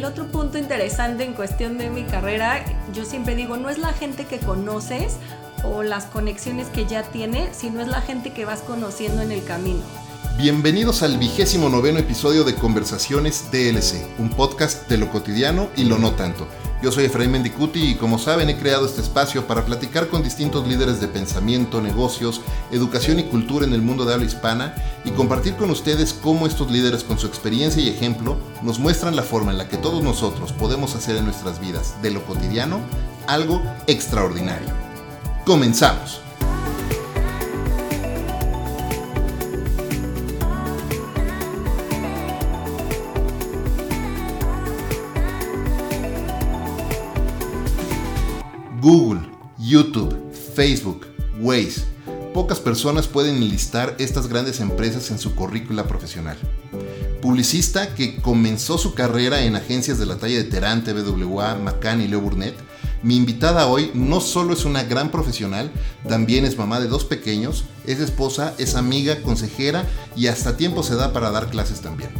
el otro punto interesante en cuestión de mi carrera, yo siempre digo, no es la gente que conoces o las conexiones que ya tienes, sino es la gente que vas conociendo en el camino. Bienvenidos al vigésimo noveno episodio de Conversaciones DLC, un podcast de lo cotidiano y lo no tanto. Yo soy Efraín Mendicuti y como saben he creado este espacio para platicar con distintos líderes de pensamiento, negocios, educación y cultura en el mundo de habla hispana y compartir con ustedes cómo estos líderes con su experiencia y ejemplo nos muestran la forma en la que todos nosotros podemos hacer en nuestras vidas de lo cotidiano algo extraordinario. Comenzamos. Google, YouTube, Facebook, Waze. Pocas personas pueden enlistar estas grandes empresas en su currícula profesional. Publicista que comenzó su carrera en agencias de la talla de Terán, TVWA, McCann y Leo Burnett, mi invitada hoy no solo es una gran profesional, también es mamá de dos pequeños, es esposa, es amiga, consejera y hasta tiempo se da para dar clases también.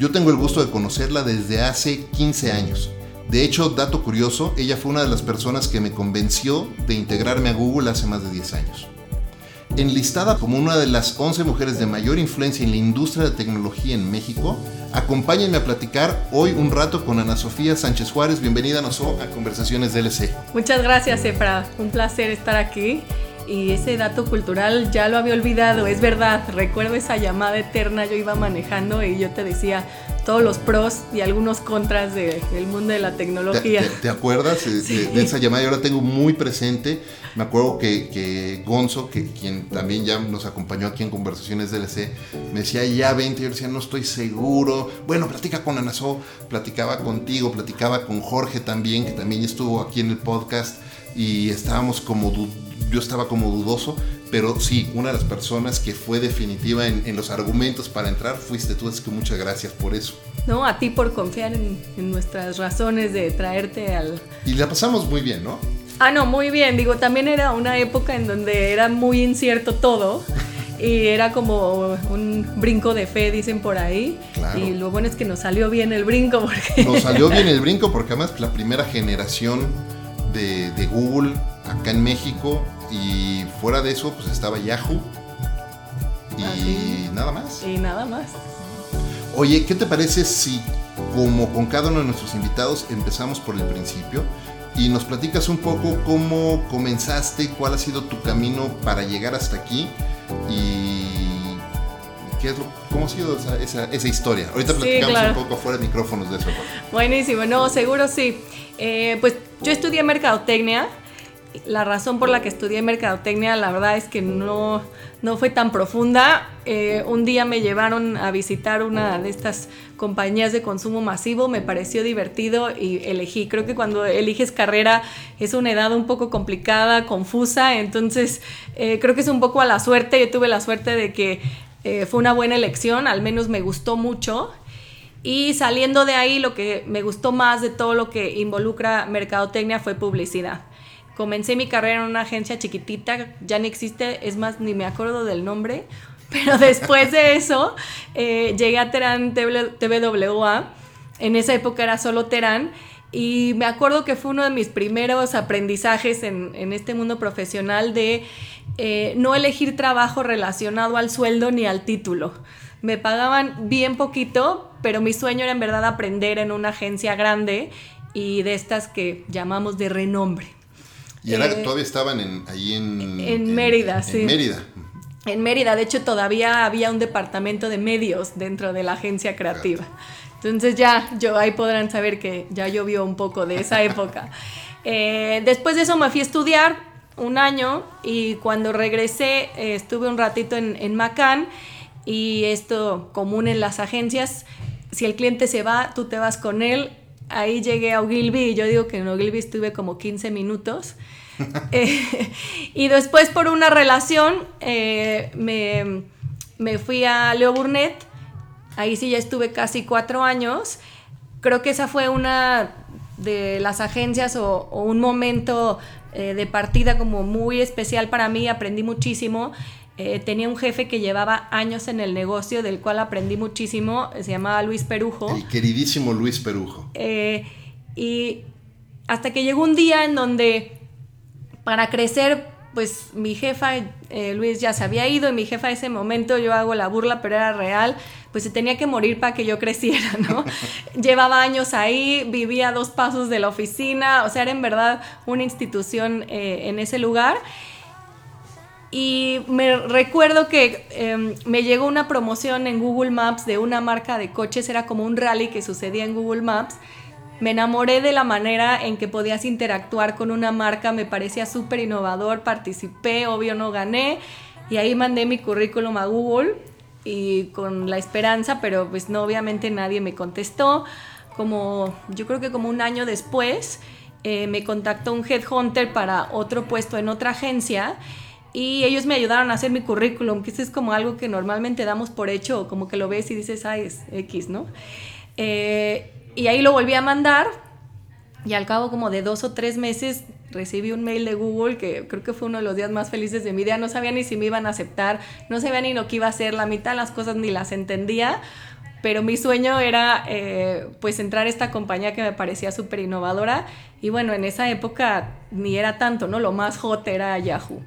Yo tengo el gusto de conocerla desde hace 15 años. De hecho, dato curioso, ella fue una de las personas que me convenció de integrarme a Google hace más de 10 años. Enlistada como una de las 11 mujeres de mayor influencia en la industria de tecnología en México, acompáñenme a platicar hoy un rato con Ana Sofía Sánchez Juárez. Bienvenida, a Conversaciones DLC. Muchas gracias, Efra. Un placer estar aquí. Y ese dato cultural ya lo había olvidado, es verdad. Recuerdo esa llamada eterna, yo iba manejando y yo te decía, todos los pros y algunos contras del mundo de la tecnología. ¿Te, acuerdas de, esa llamada? Yo la tengo muy presente. Me acuerdo que, Gonzo, que quien también ya nos acompañó aquí en Conversaciones DLC, me decía, ya vente, yo decía, no estoy seguro. Bueno, platica con Anazó, platicaba contigo, platicaba con Jorge también, que también estuvo aquí en el podcast y estábamos como, yo estaba como dudoso, pero sí, una de las personas que fue definitiva en, los argumentos para entrar fuiste tú, así que muchas gracias por eso. No, a ti por confiar en, nuestras razones de traerte al... Y la pasamos muy bien, ¿no? Ah, no, muy bien. Digo, también era una época en donde era muy incierto todo. y era como un brinco de fe, dicen por ahí. Y lo bueno es que nos salió bien el brinco. Porque... Nos salió bien el brinco porque además la primera generación de, de Google acá en México y fuera de eso, pues estaba Yahoo. Y ah, nada más. Y nada más. Oye, ¿qué te parece si, como con cada uno de nuestros invitados, empezamos por el principio? Y nos platicas un poco cómo comenzaste, cuál ha sido tu camino para llegar hasta aquí y qué es lo, cómo ha sido esa, historia. Ahorita platicamos un poco fuera de micrófonos de eso. Buenísimo, no, seguro sí. Eh, pues yo estudié mercadotecnia la razón por la que estudié mercadotecnia, la verdad es que no, no fue tan profunda. Eh, un día me llevaron a visitar una de estas compañías de consumo masivo, me pareció divertido y elegí. Creo que cuando eliges carrera es una edad un poco complicada, confusa, entonces eh, creo que es un poco a la suerte. Yo tuve la suerte de que eh, fue una buena elección, al menos me gustó mucho. Y saliendo de ahí, lo que me gustó más de todo lo que involucra mercadotecnia fue publicidad. Comencé mi carrera en una agencia chiquitita, ya no existe, es más, ni me acuerdo del nombre, pero después de eso eh, llegué a Terán TVWA, en esa época era solo Terán, y me acuerdo que fue uno de mis primeros aprendizajes en, este mundo profesional de eh, no elegir trabajo relacionado al sueldo ni al título. Me pagaban bien poquito, pero mi sueño era en verdad aprender en una agencia grande y de estas que llamamos de renombre. Y era, eh, todavía estaban en, ahí en, en, Mérida, sí. En Mérida. En Mérida, de hecho, todavía había un departamento de medios dentro de la agencia creativa. Entonces ya, yo ahí podrán saber que ya llovió un poco de esa época. Eh, después de eso me fui a estudiar un año y cuando regresé eh, estuve un ratito en, en Macán y esto común en las agencias, si el cliente se va, tú te vas con él. Ahí llegué a Ogilvy y yo digo que en Ogilvy estuve como 15 minutos Eh, y después por una relación eh, me, fui a Leo Burnett, ahí sí ya estuve casi cuatro años. Creo que esa fue una de las agencias o, un momento eh, de partida como muy especial para mí, aprendí muchísimo. eh, tenía un jefe que llevaba años en el negocio, del cual aprendí muchísimo, se llamaba Luis Perujo. El queridísimo Luis Perujo. Y hasta que llegó un día en donde para crecer, pues mi jefa, eh, Luis ya se había ido y mi jefa en ese momento, yo hago la burla, pero era real, pues se tenía que morir para que yo creciera, ¿no? Llevaba años ahí, vivía a dos pasos de la oficina, o sea, era en verdad una institución en ese lugar. Y me recuerdo que em, me llegó una promoción en Google Maps de una marca de coches, era como un rally que sucedía en Google Maps. Me enamoré de la manera en que podías interactuar con una marca, me parecía súper innovador, participé, obvio no gané, y ahí mandé mi currículum a Google y con la esperanza, pero pues no, obviamente nadie me contestó. Como yo creo que como un año después eh, me contactó un headhunter para otro puesto en otra agencia y ellos me ayudaron a hacer mi currículum, que eso es como algo que normalmente damos por hecho, como que lo ves y dices, ay, es X, ¿no? Eh, y ahí lo volví a mandar y al cabo como de dos o tres meses recibí un mail de Google que creo que fue uno de los días más felices de mi vida. No sabía ni si me iban a aceptar, no sabía ni lo que iba a hacer, la mitad de las cosas ni las entendía, pero mi sueño era eh, pues entrar a esta compañía que me parecía súper innovadora y bueno, en esa época ni era tanto, ¿no? Lo más hot era Yahoo.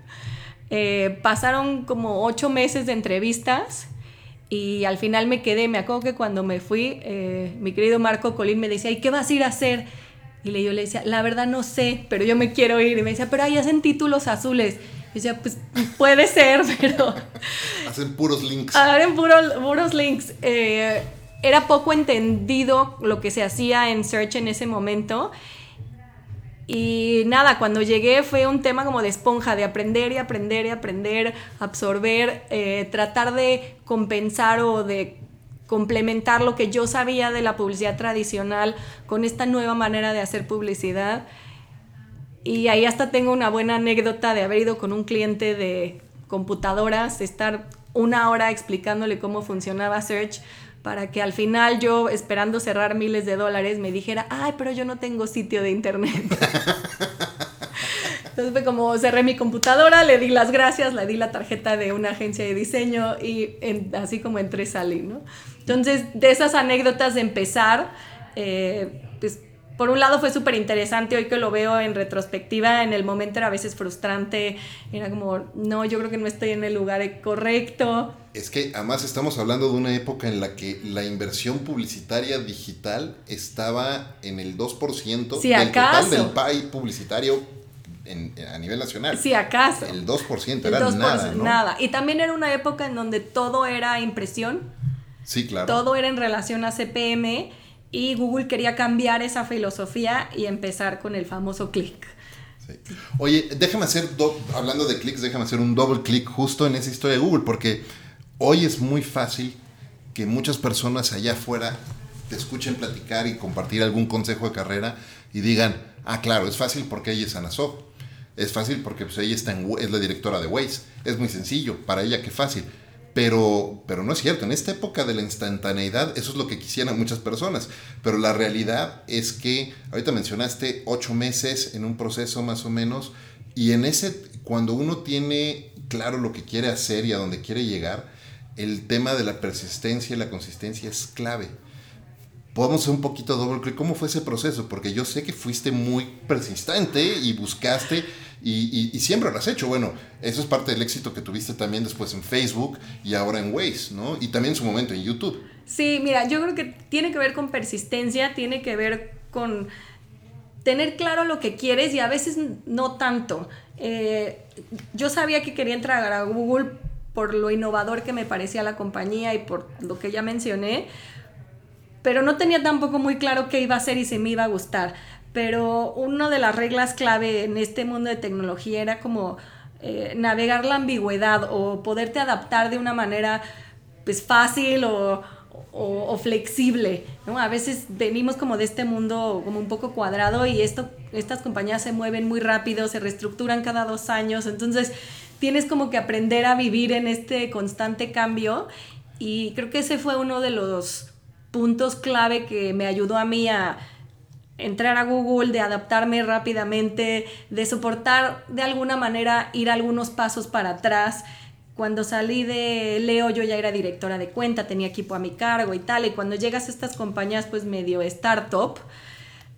Eh, pasaron como ocho meses de entrevistas y al final me quedé. Me acuerdo que cuando me fui, eh, mi querido Marco Colín me decía, ¿y qué vas a ir a hacer? Y yo le decía, la verdad no sé, pero yo me quiero ir. Y me decía, pero ahí hacen títulos azules. Y decía, pues puede ser, pero... Hacen puros links. Hacen puros, puros links. Eh, era poco entendido lo que se hacía en Search en ese momento. Y nada, cuando llegué fue un tema como de esponja, de aprender y aprender y aprender, absorber, eh, tratar de compensar o de complementar lo que yo sabía de la publicidad tradicional con esta nueva manera de hacer publicidad. Y ahí hasta tengo una buena anécdota de haber ido con un cliente de computadoras, estar una hora explicándole cómo funcionaba Search para que al final yo, esperando cerrar miles de dólares, me dijera, ay, pero yo no tengo sitio de internet. Entonces fue como cerré mi computadora, le di las gracias, le di la tarjeta de una agencia de diseño y así como entré salí, ¿no? Entonces, de esas anécdotas de empezar, eh, pues por un lado fue súper interesante, hoy que lo veo en retrospectiva, en el momento era a veces frustrante, era como, no, yo creo que no estoy en el lugar correcto. Es que además estamos hablando de una época en la que la inversión publicitaria digital estaba en el 2% del total del PAI publicitario a nivel nacional. Sí, acaso. El 2% era nada, ¿no? Nada. Y también era una época en donde todo era impresión. Sí, claro. Todo era en relación a CPM y Google quería cambiar esa filosofía y empezar con el famoso clic. Oye, déjame hacer, hablando de clics, déjame hacer un doble clic justo en esa historia de Google, porque hoy es muy fácil que muchas personas allá afuera te escuchen platicar y compartir algún consejo de carrera y digan, ah, claro, es fácil porque ella es Anasop. Es fácil porque pues, ella está es la directora de Waze. Es muy sencillo, para ella qué fácil. Pero, pero no es cierto, en esta época de la instantaneidad eso es lo que quisieran muchas personas, pero la realidad es que ahorita mencionaste ocho meses en un proceso más o menos y en ese, cuando uno tiene claro lo que quiere hacer y a dónde quiere llegar, el tema de la persistencia y la consistencia es clave. Podemos hacer un poquito doble clic. ¿Cómo fue ese proceso? Porque yo sé que fuiste muy persistente y buscaste y, siempre lo has hecho. Bueno, eso es parte del éxito que tuviste también después en Facebook y ahora en Waze, ¿no? Y también en su momento en YouTube. Sí, mira, yo creo que tiene que ver con persistencia, tiene que ver con tener claro lo que quieres y a veces no tanto. Eh, yo sabía que quería entrar a Google por lo innovador que me parecía la compañía y por lo que ya mencioné, pero no tenía tampoco muy claro qué iba a hacer y si me iba a gustar pero una de las reglas clave en este mundo de tecnología era como eh, navegar la ambigüedad o poderte adaptar de una manera pues fácil o, flexible, A veces venimos como de este mundo como un poco cuadrado y esto, estas compañías se mueven muy rápido, se reestructuran cada dos años, entonces tienes como que aprender a vivir en este constante cambio y creo que ese fue uno de los puntos clave que me ayudó a mí a entrar a Google, de adaptarme rápidamente, de soportar de alguna manera ir algunos pasos para atrás. cuando salí de Leo yo ya era directora de cuenta, tenía equipo a mi cargo y tal, y cuando llegas a estas compañías pues medio startup,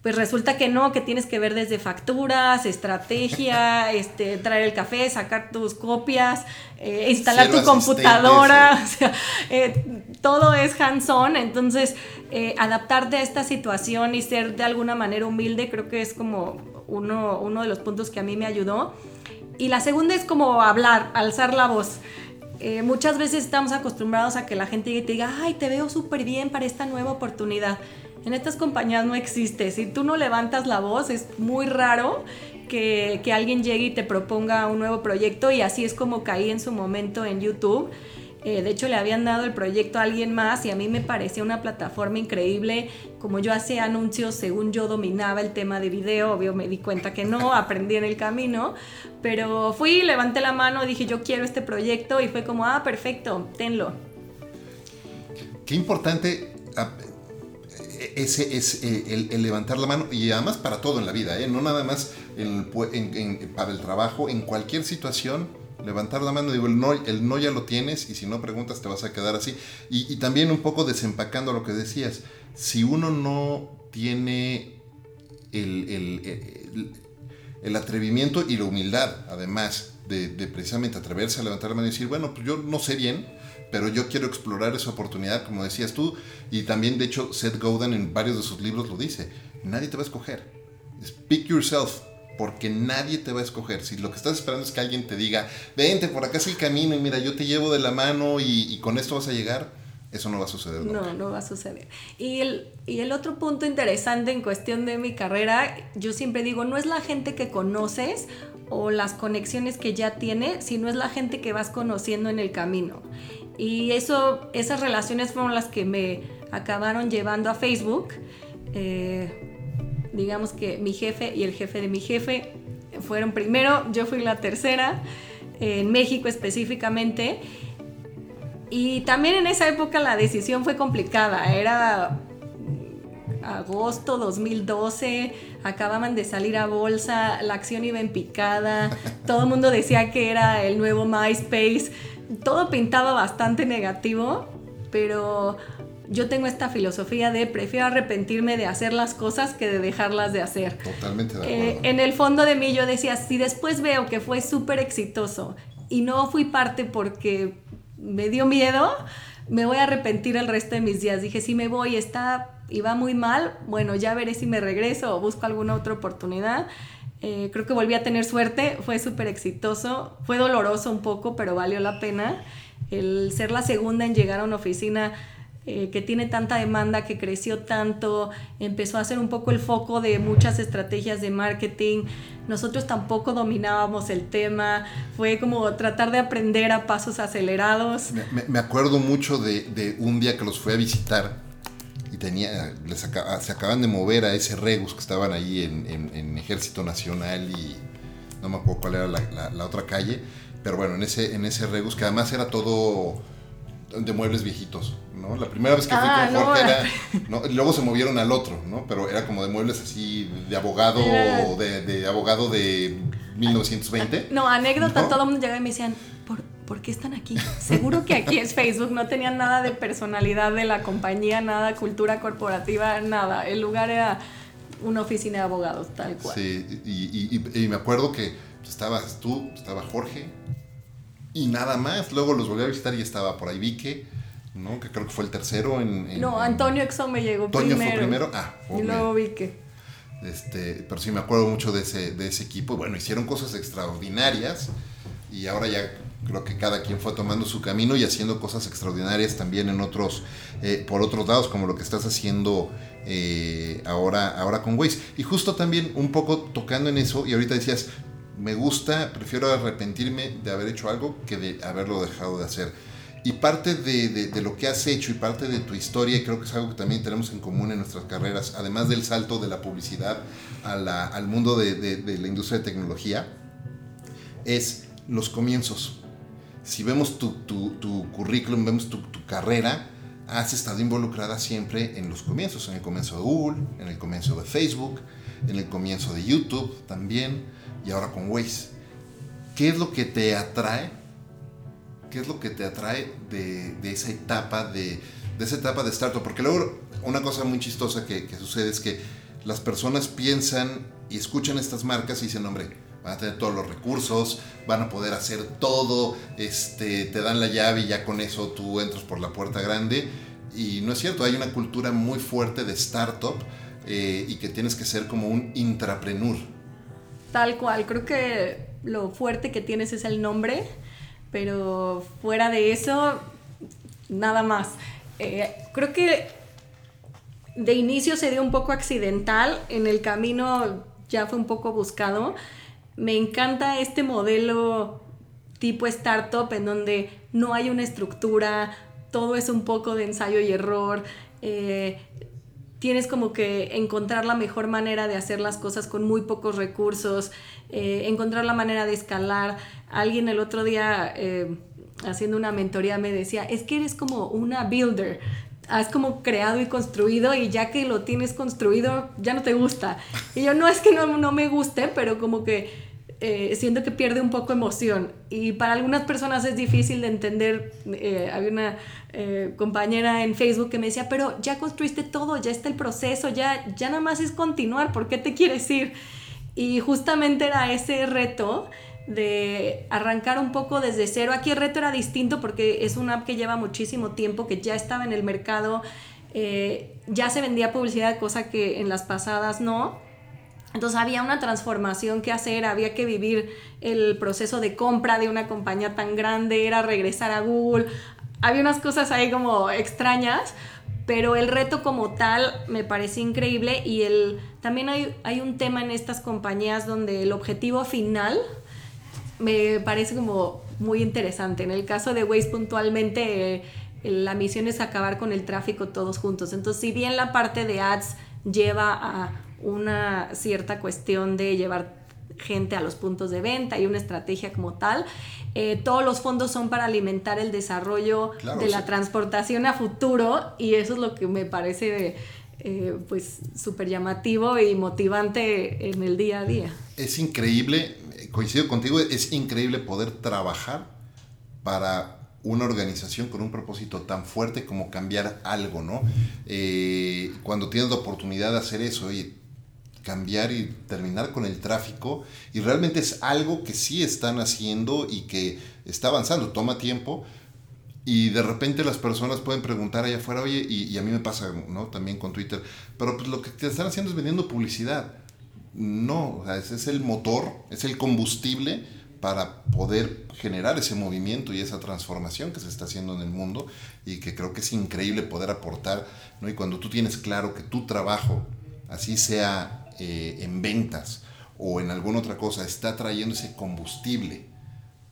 pues resulta que no, que tienes que ver desde facturas, estrategia, este, traer el café, sacar tus copias, eh, instalar tu computadora, o sea, eh, todo es hands-on, entonces eh, adaptarte a esta situación y ser de alguna manera humilde creo que es como uno, uno de los puntos que a mí me ayudó. Y la segunda es como hablar, alzar la voz. muchas veces estamos acostumbrados a que la gente te diga, ay, te veo súper bien para esta nueva oportunidad. En estas compañías no existe. Si tú no levantas la voz, es muy raro que, alguien llegue y te proponga un nuevo proyecto y así es como caí en su momento en YouTube. Eh, de hecho, le habían dado el proyecto a alguien más y a mí me parecía una plataforma increíble. Como yo hacía anuncios, según yo dominaba el tema de video, obvio me di cuenta que no, aprendí en el camino. Pero fui, levanté la mano, dije yo quiero este proyecto y fue como, ah, perfecto, tenlo. Qué importante ese es eh, el, levantar la mano y además para todo en la vida, ¿eh? no nada más para el trabajo, en cualquier situación, levantar la mano, digo, el no, el no ya lo tienes y si no preguntas te vas a quedar así. Y, también un poco desempacando lo que decías, si uno no tiene el, el, atrevimiento y la humildad, además de, de precisamente atreverse a levantar la mano y decir, bueno, pues yo no sé bien, pero yo quiero explorar esa oportunidad, como decías tú, y también de hecho Seth Godin en varios de sus libros lo dice, nadie te va a escoger, speak yourself, porque nadie te va a escoger. Si lo que estás esperando es que alguien te diga, vente, por acá es el camino y mira, yo te llevo de la mano y, con esto vas a llegar, eso no va a suceder. No, no va a suceder. Y el, y el otro punto interesante en cuestión de mi carrera, yo siempre digo, no es la gente que conoces o las conexiones que ya tiene, sino es la gente que vas conociendo en el camino. Y eso, esas relaciones fueron las que me acabaron llevando a Facebook. Eh, digamos que mi jefe y el jefe de mi jefe fueron primero, yo fui la tercera, en México específicamente. Y también en esa época la decisión fue complicada, era agosto 2012, acababan de salir a bolsa, la acción iba en picada, todo el mundo decía que era el nuevo MySpace, todo pintaba bastante negativo, pero yo tengo esta filosofía de prefiero arrepentirme de hacer las cosas que de dejarlas de hacer. Totalmente de eh, acuerdo. en el fondo de mí yo decía, si después veo que fue súper exitoso y no fui parte porque me dio miedo, me voy a arrepentir el resto de mis días. Dije, si me voy, está y va muy mal, bueno, ya veré si me regreso o busco alguna otra oportunidad. Eh, creo que volví a tener suerte, fue súper exitoso, fue doloroso un poco, pero valió la pena. El ser la segunda en llegar a una oficina eh, que tiene tanta demanda, que creció tanto, empezó a ser un poco el foco de muchas estrategias de marketing. Nosotros tampoco dominábamos el tema, fue como tratar de aprender a pasos acelerados. Me, acuerdo mucho de, un día que los fui a visitar tenía, les se acaban de mover a ese Regus que estaban ahí en, Ejército Nacional y no me acuerdo cuál era la, otra calle, pero bueno, en ese, en ese Regus que además era todo de muebles viejitos, ¿no? La primera vez que fui ah, con Jorge era, ¿no? luego se movieron al otro, ¿no? Pero era como de muebles así de abogado, de, de, abogado de 1920. No, anécdota, todo el mundo llegaba y me decían, ¿por, ¿por qué están aquí? Seguro que aquí es Facebook, no tenían nada de personalidad de la compañía, nada cultura corporativa, nada. El lugar era una oficina de abogados, tal cual. Sí, y, me acuerdo que estabas tú, estaba Jorge, y nada más. Luego los volví a visitar y estaba por ahí Vique, ¿no? Que creo que fue el tercero en... no, Antonio Exo me llegó Antonio primero. fue primero, ah. Y luego Vique. Este, pero sí me acuerdo mucho de ese, de ese equipo. Bueno, hicieron cosas extraordinarias y ahora ya creo que cada quien fue tomando su camino y haciendo cosas extraordinarias también en otros, eh, por otros lados, como lo que estás haciendo eh, ahora, ahora con Waze. Y justo también un poco tocando en eso, y ahorita decías, me gusta, prefiero arrepentirme de haber hecho algo que de haberlo dejado de hacer. Y parte de, lo que has hecho y parte de tu historia, y creo que es algo que también tenemos en común en nuestras carreras, además del salto de la publicidad al mundo de, la industria de tecnología, es los comienzos si vemos tu, currículum, vemos tu, carrera, has estado involucrada siempre en los comienzos, en el comienzo de Google, en el comienzo de Facebook, en el comienzo de YouTube también, y ahora con Waze. ¿Qué es lo que te atrae ¿qué es lo que te atrae de, esa etapa de, esa etapa de startup? Porque luego una cosa muy chistosa que, que sucede es que las personas piensan y escuchan estas marcas y dicen, hombre, van a tener todos los recursos, van a poder hacer todo, este, te dan la llave y ya con eso tú entras por la puerta grande. Y no es cierto, hay una cultura muy fuerte de startup eh, y que tienes que ser como un intrapreneur. Tal cual, creo que lo fuerte que tienes es el nombre, pero fuera de eso, nada más. Eh, creo que de inicio se dio un poco accidental, en el camino ya fue un poco buscado. Me encanta este modelo tipo startup en donde no hay una estructura, todo es un poco de ensayo y error. Eh, tienes como que encontrar la mejor manera de hacer las cosas con muy pocos recursos, eh, encontrar la manera de escalar. Alguien el otro día eh, haciendo una mentoría me decía, es que eres como una builder, has como creado y construido y ya que lo tienes construido ya no te gusta. Y yo no es que no, no me guste, pero como que eh, siento que pierde un poco emoción. Y para algunas personas es difícil de entender. Eh, había una eh, compañera en Facebook que me decía, pero ya construiste todo, ya está el proceso, ya, ya nada más es continuar, ¿por qué te quieres ir? Y justamente era ese reto de arrancar un poco desde cero. Aquí el reto era distinto porque es una app que lleva muchísimo tiempo, que ya estaba en el mercado, ya se vendía publicidad, cosa que en las pasadas no. Entonces había una transformación que hacer, había que vivir el proceso de compra de una compañía tan grande, era regresar a Google, había unas cosas ahí como extrañas, pero el reto como tal me parece increíble y el, también hay, hay un tema en estas compañías donde el objetivo final me parece como muy interesante. En el caso de Waze puntualmente, eh, la misión es acabar con el tráfico todos juntos. Entonces, si bien la parte de ads lleva a una cierta cuestión de llevar gente a los puntos de venta y una estrategia como tal. Eh, todos los fondos son para alimentar el desarrollo de la transportación a futuro y eso es lo que me parece eh, pues súper llamativo y motivante en el día a día. Es increíble, coincido contigo, es increíble poder trabajar para una organización con un propósito tan fuerte como cambiar algo, ¿no? Eh, cuando tienes la oportunidad de hacer eso, y cambiar y terminar con el tráfico y realmente es algo que sí están haciendo y que está avanzando, toma tiempo y de repente las personas pueden preguntar allá afuera, oye, y, a mí me pasa, ¿no? También con Twitter, pero pues lo que te están haciendo es vendiendo publicidad. No, ese es el motor, es el combustible para poder generar ese movimiento y esa transformación que se está haciendo en el mundo y que creo que es increíble poder aportar, ¿no? Y cuando tú tienes claro que tu trabajo, así sea eh, en ventas o en alguna otra cosa está trayendo ese combustible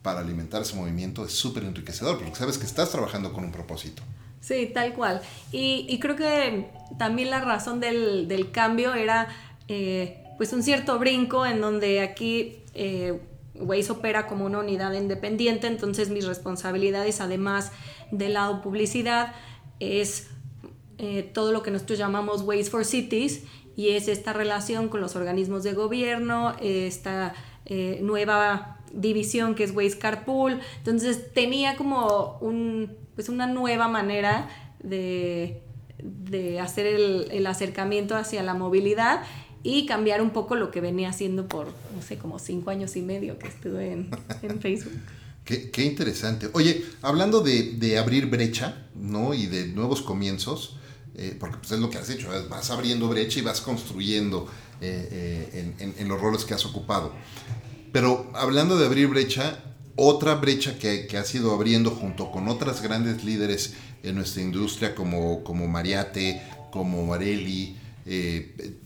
para alimentar ese movimiento es súper enriquecedor porque sabes que estás trabajando con un propósito. Sí, tal cual. Y, creo que también la razón del, cambio era eh, pues un cierto brinco en donde aquí eh, Waze opera como una unidad independiente, entonces mis responsabilidades además del lado publicidad es eh, todo lo que nosotros llamamos Waze for Cities y es esta relación con los organismos de gobierno, esta eh, nueva división que es Waze Carpool. Entonces tenía como un, pues una nueva manera de, de hacer el, el, acercamiento hacia la movilidad y cambiar un poco lo que venía haciendo por, no sé, como cinco años y medio que estuve en, en Facebook. Qué, qué, interesante. Oye, hablando de, de, abrir brecha, ¿no? Y de nuevos comienzos, eh, porque pues, es lo que has hecho, vas abriendo brecha y vas construyendo eh, eh, en, los roles que has ocupado. Pero hablando de abrir brecha, otra brecha que, que has ido abriendo junto con otras grandes líderes en nuestra industria como, como Mariate, como Marelli,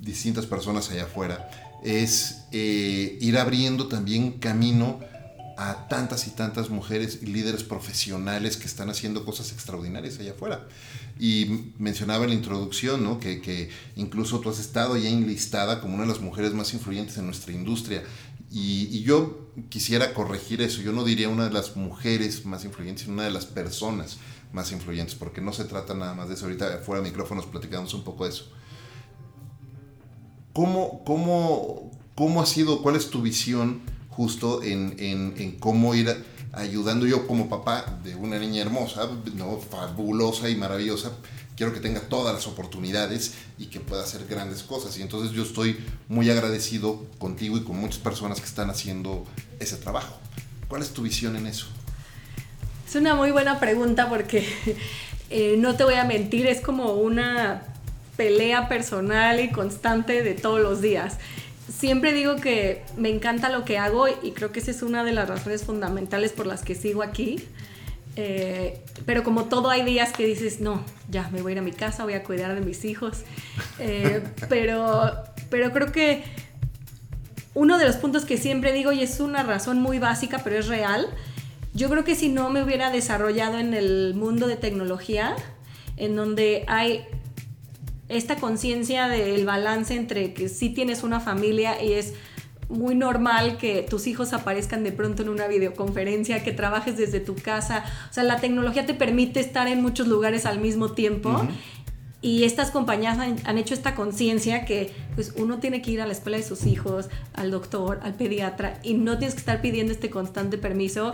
distintas personas allá afuera, es ir abriendo también camino a tantas y tantas mujeres y líderes profesionales que están haciendo cosas extraordinarias allá afuera. Y mencionaba en la introducción ¿no? que, que, incluso tú has estado ya enlistada como una de las mujeres más influyentes en nuestra industria. Y, yo quisiera corregir eso. Yo no diría una de las mujeres más influyentes, sino una de las personas más influyentes, porque no se trata nada más de eso. Ahorita fuera de micrófonos platicamos un poco de eso. ¿Cómo, cómo, cómo ha sido, cuál es tu visión? justo en, en, cómo ir ayudando yo como papá de una niña hermosa, ¿no? fabulosa y maravillosa, quiero que tenga todas las oportunidades y que pueda hacer grandes cosas. Y entonces yo estoy muy agradecido contigo y con muchas personas que están haciendo ese trabajo. ¿Cuál es tu visión en eso? Es una muy buena pregunta porque eh, no te voy a mentir, es como una pelea personal y constante de todos los días. Siempre digo que me encanta lo que hago y creo que esa es una de las razones fundamentales por las que sigo aquí. Eh, pero como todo hay días que dices, no, ya me voy a ir a mi casa, voy a cuidar de mis hijos. Eh, pero, pero creo que uno de los puntos que siempre digo, y es una razón muy básica, pero es real, yo creo que si no me hubiera desarrollado en el mundo de tecnología, en donde hay esta conciencia del balance entre que sí tienes una familia y es muy normal que tus hijos aparezcan de pronto en una videoconferencia, que trabajes desde tu casa. O sea, la tecnología te permite estar en muchos lugares al mismo tiempo. Y estas compañías han, hecho esta conciencia que pues, uno tiene que ir a la escuela de sus hijos, al doctor, al pediatra, y no tienes que estar pidiendo este constante permiso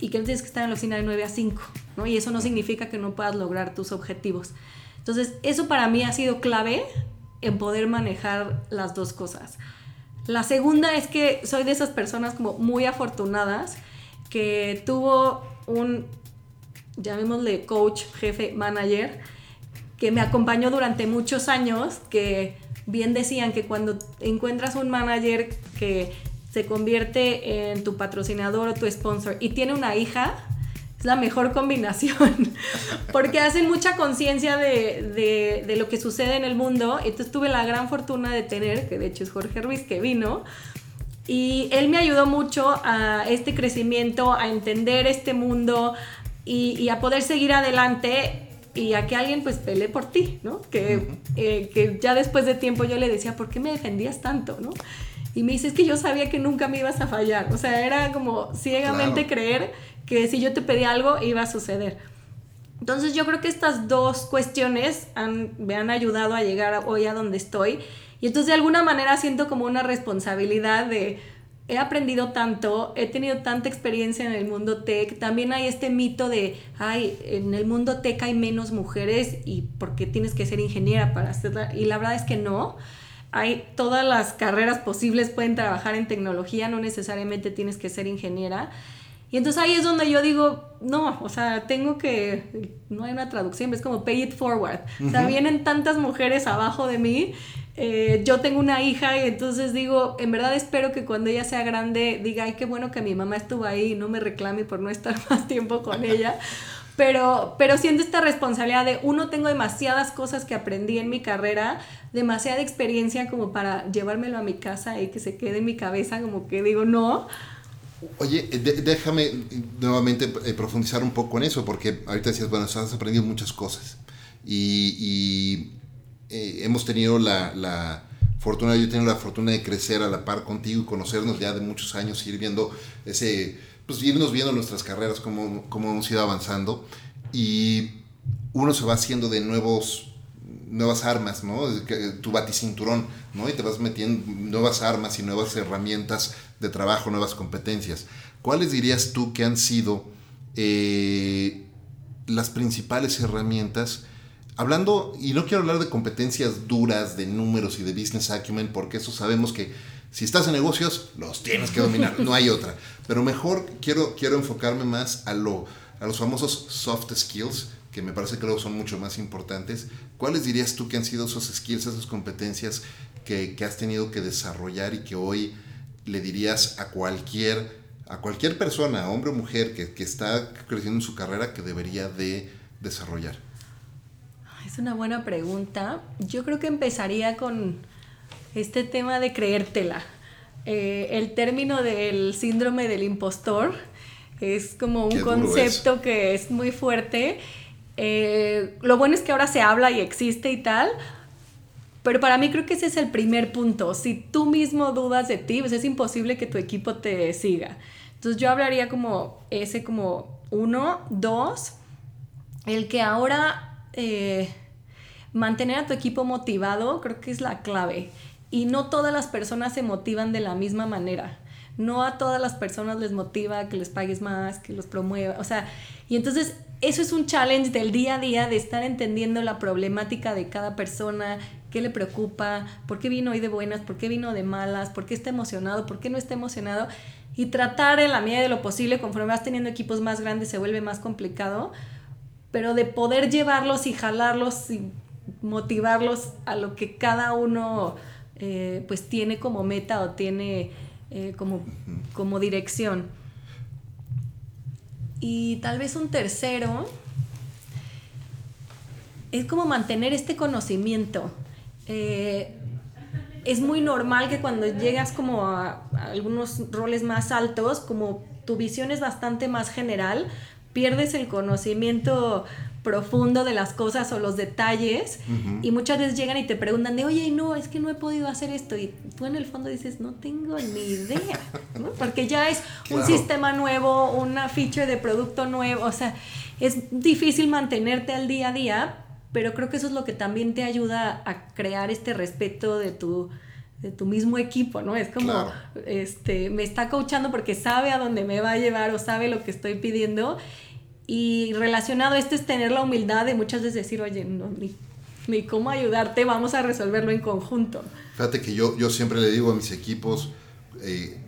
y que no tienes que estar en la oficina de 9 a 5, ¿no? Y eso no significa que no puedas lograr tus objetivos. Entonces, eso para mí ha sido clave en poder manejar las dos cosas. La segunda es que soy de esas personas como muy afortunadas que tuvo un, llamémosle coach, jefe, manager, que me acompañó durante muchos años, que bien decían que cuando encuentras un manager que se convierte en tu patrocinador o tu sponsor y tiene una hija, es la mejor combinación, porque hacen mucha conciencia de, de, lo que sucede en el mundo. Entonces tuve la gran fortuna de tener, que de hecho es Jorge Ruiz, que vino, y él me ayudó mucho a este crecimiento, a entender este mundo y, a poder seguir adelante y a que alguien pues pelee por ti, ¿no? Que, eh, que ya después de tiempo yo le decía, ¿por qué me defendías tanto, no? Y me dice, es que yo sabía que nunca me ibas a fallar. O sea, era como ciegamente creer que si yo te pedía algo iba a suceder. Entonces yo creo que estas dos cuestiones me han ayudado a llegar hoy a donde estoy. Y entonces de alguna manera siento como una responsabilidad de, he aprendido tanto, he tenido tanta experiencia en el mundo tech, también hay este mito de, ay, en el mundo tech hay menos mujeres y porque tienes que ser ingeniera para hacerla. Y la verdad es que no. Hay todas las carreras posibles, pueden trabajar en tecnología, no necesariamente tienes que ser ingeniera. Y entonces ahí es donde yo digo, no, o sea, tengo que, no hay una traducción, es como pay it forward. O sea, vienen tantas mujeres abajo de mí, eh, yo tengo una hija y entonces digo, en verdad espero que cuando ella sea grande diga, ay, qué bueno que mi mamá estuvo ahí y no me reclame por no estar más tiempo con ella. Pero, pero siento esta responsabilidad de, uno, tengo demasiadas cosas que aprendí en mi carrera, demasiada experiencia como para llevármelo a mi casa y que se quede en mi cabeza, como que digo, no, Oye, déjame nuevamente eh, profundizar un poco en eso, porque ahorita decías, bueno, has aprendido muchas cosas. Y, eh, hemos tenido la, fortuna, yo he tenido la fortuna de crecer a la par contigo y conocernos ya de muchos años, ir viendo ese, pues irnos viendo nuestras carreras, cómo, cómo hemos ido avanzando. Y uno se va haciendo de nuevos nuevas armas, ¿no? Tu baticinturón, ¿no? Y te vas metiendo nuevas armas y nuevas herramientas de trabajo, nuevas competencias. ¿Cuáles dirías tú que han sido eh, las principales herramientas? Hablando, y no quiero hablar de competencias duras, de números y de business acumen, porque eso sabemos que si estás en negocios, los tienes que dominar, no hay otra. Pero mejor quiero, quiero enfocarme más a, lo, a los famosos soft skills, que me parece que luego son mucho más importantes. ¿Cuáles dirías tú que han sido esos skills, esas competencias que, que has tenido que desarrollar y que hoy le dirías a cualquier, a cualquier persona, hombre o mujer, que, que está creciendo en su carrera que debería de desarrollar? Es una buena pregunta. Yo creo que empezaría con este tema de creértela. Eh, el término del síndrome del impostor es como un concepto que es muy fuerte. Eh, lo bueno es que ahora se habla y existe y tal, pero para mí creo que ese es el primer punto. Si tú mismo dudas de ti, pues es imposible que tu equipo te siga. Entonces yo hablaría como ese como uno, dos, el que ahora eh, mantener a tu equipo motivado creo que es la clave. Y no todas las personas se motivan de la misma manera. no a todas las personas les motiva que les pagues más, que los promueva, o sea, y entonces eso es un challenge del día a día de estar entendiendo la problemática de cada persona, qué le preocupa, por qué vino hoy de buenas, por qué vino de malas, por qué está emocionado, por qué no está emocionado y tratar en la medida de lo posible, conforme vas teniendo equipos más grandes se vuelve más complicado, pero de poder llevarlos y jalarlos y motivarlos a lo que cada uno eh, pues tiene como meta o tiene eh, como, como dirección. Y tal vez un tercero es como mantener este conocimiento. Eh, es muy normal que cuando llegas como a, algunos roles más altos, como tu visión es bastante más general, pierdes el conocimiento profundo de las cosas o los detalles y muchas veces llegan y te preguntan de, oye, no, es que no he podido hacer esto y tú en el fondo dices, no tengo ni idea, porque ya es un sistema nuevo, una feature de producto nuevo, o sea, es difícil mantenerte al día a día, pero creo que eso es lo que también te ayuda a crear este respeto de tu, de tu mismo equipo, ¿no? Es como, este, me está coachando porque sabe a dónde me va a llevar o sabe lo que estoy pidiendo. Y relacionado a esto es tener la humildad de muchas veces decir, oye, no, ni, ni cómo ayudarte, vamos a resolverlo en conjunto. Fíjate que yo, yo siempre le digo a mis equipos, eh,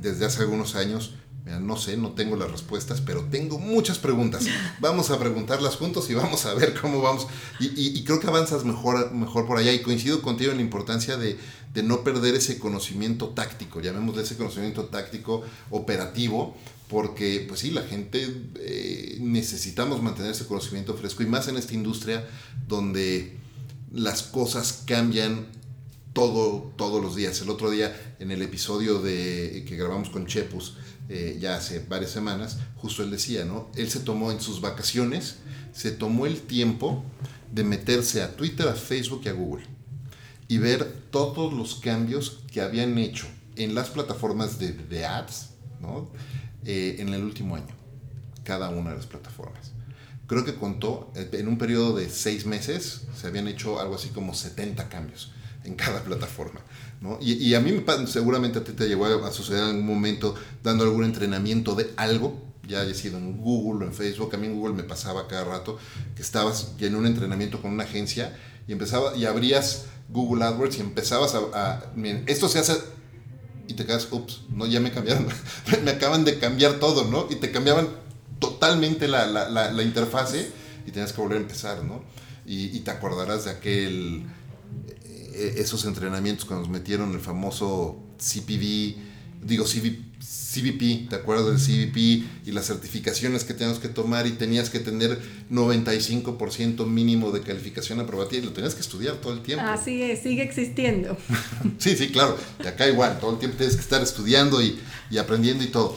desde hace algunos años, no sé, no tengo las respuestas, pero tengo muchas preguntas. Vamos a preguntarlas juntos y vamos a ver cómo vamos. Y, creo que avanzas mejor, mejor por allá. Y coincido contigo en la importancia de, no perder ese conocimiento táctico, llamémosle ese conocimiento táctico operativo, porque pues sí, la gente eh, necesitamos mantener ese conocimiento fresco y más en esta industria donde las cosas cambian todo, todos los días. El otro día en el episodio de, que grabamos con Chepus, eh, ya hace varias semanas, justo él decía, ¿no? Él se tomó en sus vacaciones, se tomó el tiempo de meterse a Twitter, a Facebook y a Google y ver todos los cambios que habían hecho en las plataformas de, ads, ¿no? Eh, en el último año, cada una de las plataformas. Creo que contó, eh, en un periodo de seis meses, se habían hecho algo así como 70 cambios en cada plataforma. ¿No? Y, a mí seguramente a ti te llegó a, suceder en algún momento dando algún entrenamiento de algo, ya haya sido en Google o en Facebook, a mí en Google me pasaba cada rato que estabas en un entrenamiento con una agencia y empezaba y abrías Google AdWords y empezabas a, esto se hace y te quedas, ups, no, ya me cambiaron, me acaban de cambiar todo, ¿no? Y te cambiaban totalmente la, la, la, interfase y tenías que volver a empezar, ¿no? Y, te acordarás de aquel esos entrenamientos cuando nos metieron el famoso CPV, digo CVP, ¿te acuerdas del CVP? Y las certificaciones que teníamos que tomar y tenías que tener 95% mínimo de calificación aprobativa y lo tenías que estudiar todo el tiempo. Así es, sigue existiendo. sí, sí, claro, y acá igual, todo el tiempo tienes que estar estudiando y, aprendiendo y todo.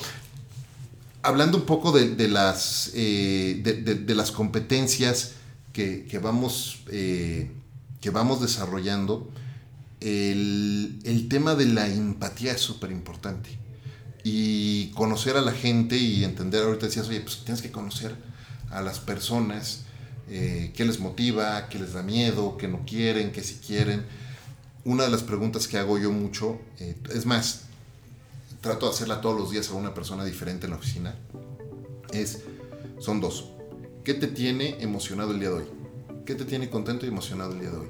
Hablando un poco de, las, eh, de, las competencias que, vamos... Eh, que vamos desarrollando, el, tema de la empatía es súper importante. Y conocer a la gente y entender, ahorita decías, oye, pues tienes que conocer a las personas, eh, qué les motiva, qué les da miedo, qué no quieren, qué si quieren. Una de las preguntas que hago yo mucho, eh, es más, trato de hacerla todos los días a una persona diferente en la oficina, es, son dos. ¿Qué te tiene emocionado el día de hoy? ¿Qué te tiene contento y emocionado el día de hoy?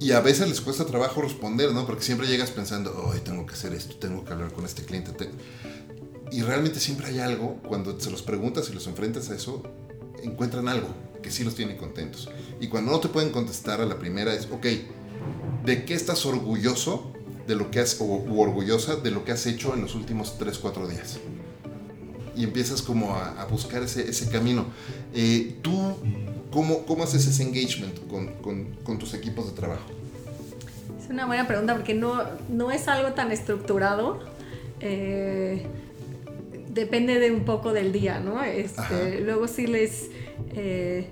Y a veces les cuesta trabajo responder, ¿no? Porque siempre llegas pensando, hoy tengo que hacer esto, tengo que hablar con este cliente. Y realmente siempre hay algo, cuando se los preguntas y los enfrentas a eso, encuentran algo que sí los tiene contentos. Y cuando no te pueden contestar a la primera es, ok, ¿de qué estás orgulloso de lo que has, o orgullosa de lo que has hecho en los últimos 3, 4 días? Y empiezas como a, buscar ese, ese camino. Eh, ¿Tú ¿Cómo, cómo haces ese engagement con, con, con, tus equipos de trabajo? Es una buena pregunta porque no, no es algo tan estructurado. Eh, depende de un poco del día, ¿no? Este, luego sí les, eh,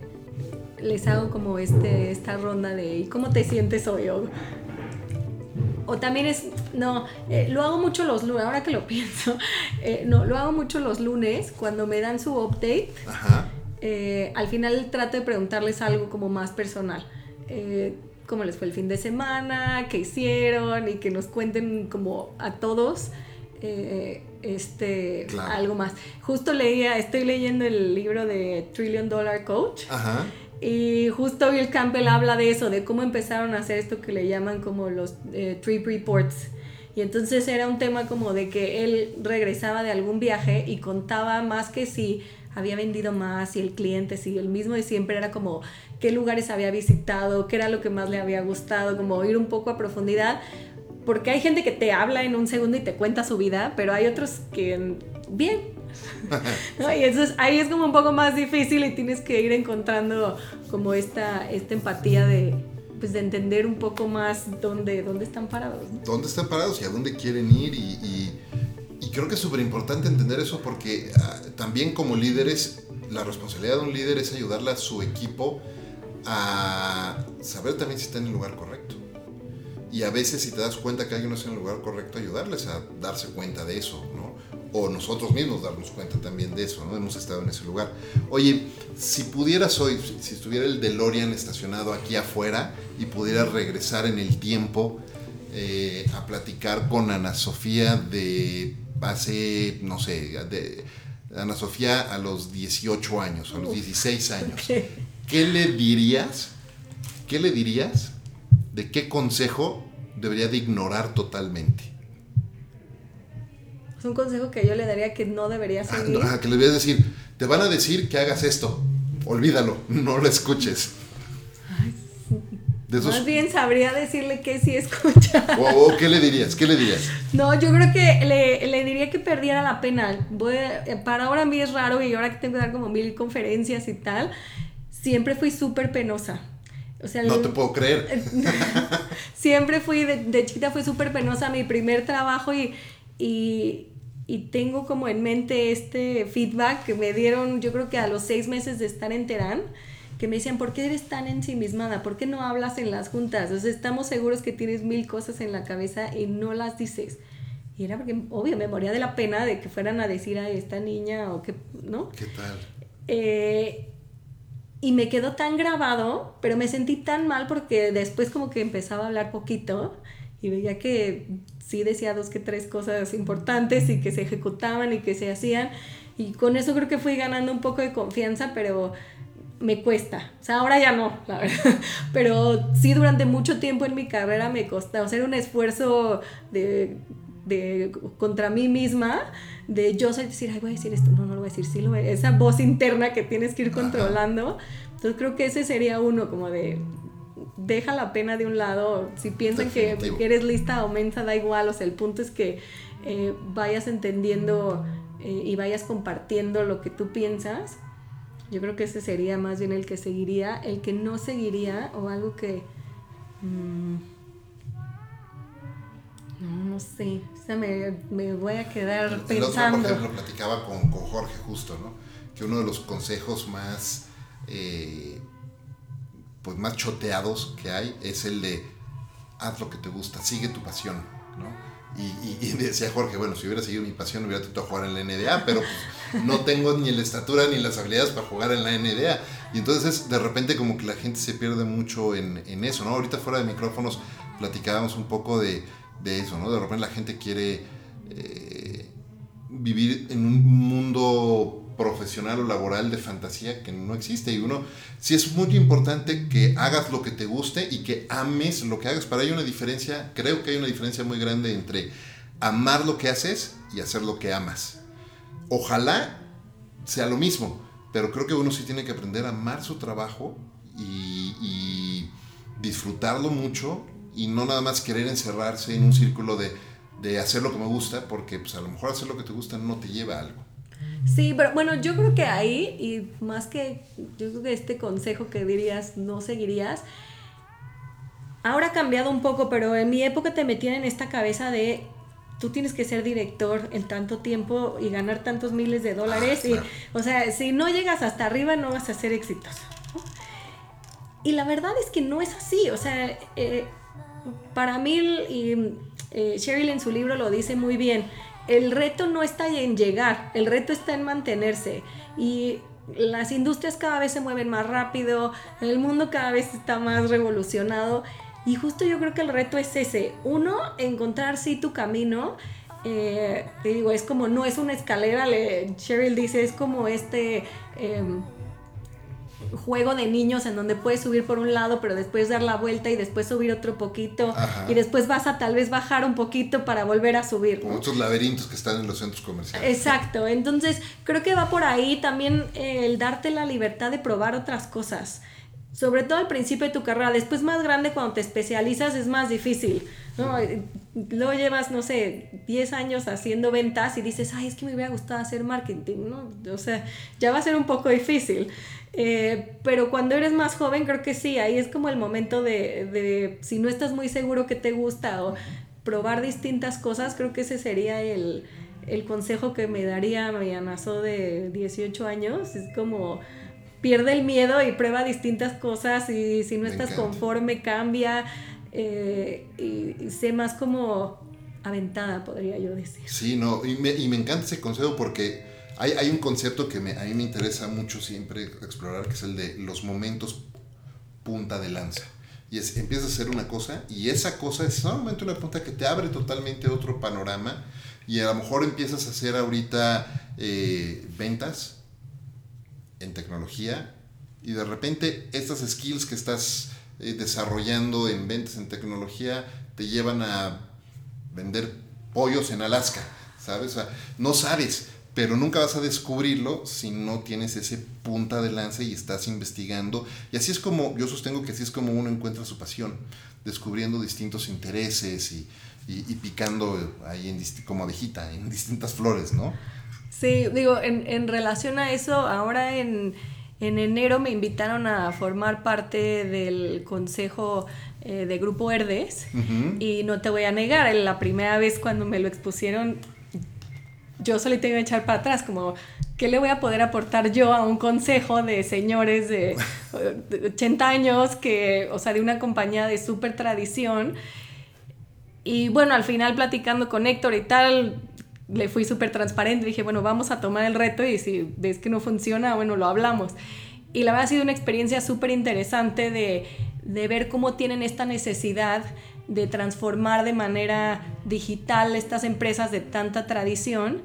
les hago como este, esta ronda de ¿y cómo te sientes hoy? O, o también es, no, eh, lo hago mucho los lunes, ahora que lo pienso, no, lo hago mucho los lunes cuando me dan su update. Ajá. Eh, al final trato de preguntarles algo como más personal. Eh, cómo les fue el fin de semana, qué hicieron y que nos cuenten como a todos eh, este, algo más. Justo leía, estoy leyendo el libro de Trillion Dollar Coach. Ajá. Y justo Bill Campbell habla de eso, de cómo empezaron a hacer esto que le llaman como los eh, trip reports. Y entonces era un tema como de que él regresaba de algún viaje y contaba más que si había vendido más y el cliente, si el mismo de siempre era como qué lugares había visitado, qué era lo que más le había gustado, como ir un poco a profundidad. Porque hay gente que te habla en un segundo y te cuenta su vida, pero hay otros que bien, Y entonces ahí es como un poco más difícil y tienes que ir encontrando como esta, esta empatía de, pues de entender un poco más dónde, dónde están parados. Dónde están parados y a dónde quieren ir y, creo que es súper importante entender eso porque ah, también como líderes, la responsabilidad de un líder es ayudarle a su equipo a saber también si está en el lugar correcto. Y a veces si te das cuenta que alguien no está en el lugar correcto, ayudarles a darse cuenta de eso, ¿no? o nosotros mismos darnos cuenta también de eso, ¿no? Hemos estado en ese lugar. Oye, si pudieras hoy, si estuviera el DeLorean estacionado aquí afuera y pudieras regresar en el tiempo eh, a platicar con Ana Sofía de hace, no sé, de Ana Sofía a los 18 años, a los 16 años, ¿qué le dirías? ¿Qué le dirías? ¿De qué consejo debería de ignorar totalmente? un consejo que yo le daría que no debería ah, seguir. Ah, que le voy a decir, te van a decir que hagas esto, olvídalo, no lo escuches. Más bien sabría decirle que sí escucha. ¿O, qué le dirías? ¿Qué le dirías? No, yo creo que le, diría que perdiera la pena. para ahora a mí es raro y ahora que tengo que dar como mil conferencias y tal, siempre fui súper penosa. O sea, no te puedo creer. siempre fui, de, de chiquita fui súper penosa. Mi primer trabajo y, y, y tengo como en mente este feedback que me dieron, yo creo que a los seis meses de estar en Terán, que me decían, ¿por qué eres tan ensimismada? ¿Por qué no hablas en las juntas? O sea, estamos seguros que tienes mil cosas en la cabeza y no las dices. Y era porque, obvio, me moría de la pena de que fueran a decir a esta niña o que, ¿no? ¿Qué tal? Eh, y me quedó tan grabado, pero me sentí tan mal porque después como que empezaba a hablar poquito y veía que sí decía dos que tres cosas importantes y que se ejecutaban y que se hacían. Y con eso creo que fui ganando un poco de confianza, pero me cuesta. O sea, ahora ya no, la verdad. Pero sí durante mucho tiempo en mi carrera me costó hacer un esfuerzo de, de, contra mí misma, de yo soy decir, ay, voy a decir esto, no, no lo voy a decir, sí lo voy a Esa voz interna que tienes que ir controlando. Entonces creo que ese sería uno, como de, deja la pena de un lado. Si piensan que, eres lista o mensa, da igual. O sea, el punto es que eh, vayas entendiendo eh, y vayas compartiendo lo que tú piensas. Yo creo que ese sería más bien el que seguiría. El que no seguiría o algo que... Mm, no, no sé. O sea, me, voy a quedar pensando. El por ejemplo, platicaba con, con, Jorge justo, ¿no? Que uno de los consejos más... Eh, pues más choteados que hay es el de haz lo que te gusta, sigue tu pasión, ¿no? Y, decía Jorge, bueno, si hubiera seguido mi pasión hubiera tenido jugar en la NDA, pero pues, no tengo ni la estatura ni las habilidades para jugar en la NDA. Y entonces de repente como que la gente se pierde mucho en, eso, ¿no? Ahorita fuera de micrófonos platicábamos un poco de, eso, ¿no? De repente la gente quiere eh, vivir en un mundo profesional o laboral de fantasía que no existe. Y uno, sí es muy importante que hagas lo que te guste y que ames lo que hagas. Para hay una diferencia, creo que hay una diferencia muy grande entre amar lo que haces y hacer lo que amas. Ojalá sea lo mismo, pero creo que uno sí tiene que aprender a amar su trabajo y, disfrutarlo mucho y no nada más querer encerrarse en un círculo de, de hacer lo que me gusta, porque pues a lo mejor hacer lo que te gusta no te lleva a algo. Sí, pero bueno, yo creo que ahí, y más que, yo creo que este consejo que dirías, no seguirías, ahora ha cambiado un poco, pero en mi época te metían en esta cabeza de tú tienes que ser director en tanto tiempo y ganar tantos miles de dólares. Y, o sea, si no llegas hasta arriba no vas a ser exitoso. Y la verdad es que no es así. O sea, eh, para mí, y eh, Cheryl en su libro lo dice muy bien, el reto no está en llegar, el reto está en mantenerse. Y las industrias cada vez se mueven más rápido, el mundo cada vez está más revolucionado. Y justo yo creo que el reto es ese. Uno, encontrar sí tu camino. eh, te digo, es como, no es una escalera, le, Cheryl dice, es como este em, juego de niños en donde puedes subir por un lado, pero después dar la vuelta y después subir otro poquito, y después vas a tal vez bajar un poquito para volver a subir. Como otros laberintos que están en los centros comerciales. Exacto, entonces creo que va por ahí también el darte la libertad de probar otras cosas sobre todo al principio de tu carrera. Después más grande, cuando te especializas, es más difícil. ¿no? Luego llevas, no sé, 10 años haciendo ventas y dices, ay, es que me hubiera gustado hacer marketing, ¿no? O sea, ya va a ser un poco difícil. Eh, pero cuando eres más joven, creo que sí, ahí es como el momento de, de, si no estás muy seguro que te gusta o probar distintas cosas, creo que ese sería el, el consejo que me daría mi anazo de 18 años. Es como pierde el miedo y prueba distintas cosas y si no estás conforme cambia eh, y, sé más como aventada, podría yo decir. Sí, no, y me, y me encanta ese consejo porque hay, hay un concepto que me, a mí me interesa mucho siempre explorar, que es el de los momentos punta de lanza. Y es, empiezas a hacer una cosa y esa cosa es solamente una punta que te abre totalmente otro panorama y a lo mejor empiezas a hacer ahorita eh, ventas en tecnología y de repente estas skills que estás eh, desarrollando en ventas en tecnología te llevan a vender pollos en Alaska, ¿sabes? no sabes, pero nunca vas a descubrirlo si no tienes ese punta de lanza y estás investigando. Y así es como, yo sostengo que así es como uno encuentra su pasión, descubriendo distintos intereses y, picando ahí en, como abejita en distintas flores, ¿no? Sí, digo, en, en relación a eso, ahora en, en, enero me invitaron a formar parte del consejo eh, de Grupo Herdes y no te voy a negar, la primera vez cuando me lo expusieron, yo solo tengo que echar para atrás, como, ¿qué le voy a poder aportar yo a un consejo de señores de, de 80 años, que, o sea, de una compañía de súper tradición? Y bueno, al final platicando con Héctor y tal, le fui súper transparente, dije, bueno, vamos a tomar el reto y si ves que no funciona, bueno, lo hablamos. Y la verdad ha sido una experiencia súper interesante de, de ver cómo tienen esta necesidad de transformar de manera digital estas empresas de tanta tradición